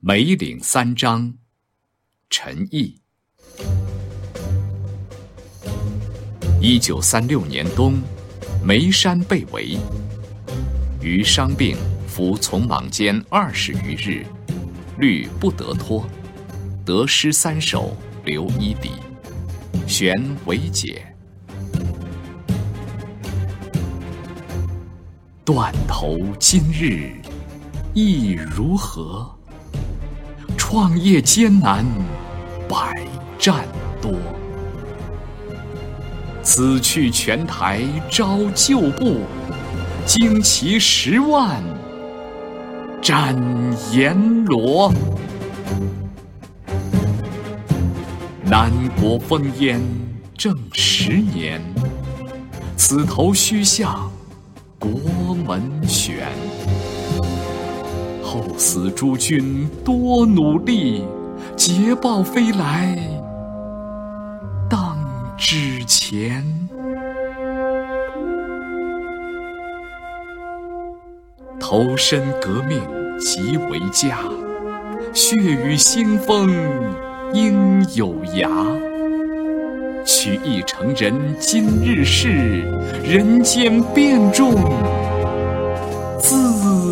梅岭三章，陈毅。一九三六年冬，眉山被围，余伤病服从莽间二十余日，虑不得脱，得失三首，留一底，旋为解。断头今日意如何？创业艰难，百战多。此去泉台招旧部，旌旗十万斩阎罗。南国烽烟正十年，此头须向国门悬。后死诸君多努力，捷报飞来当知前。投身革命即为家，血雨腥风应有涯。取义成人今日事，人间变种。自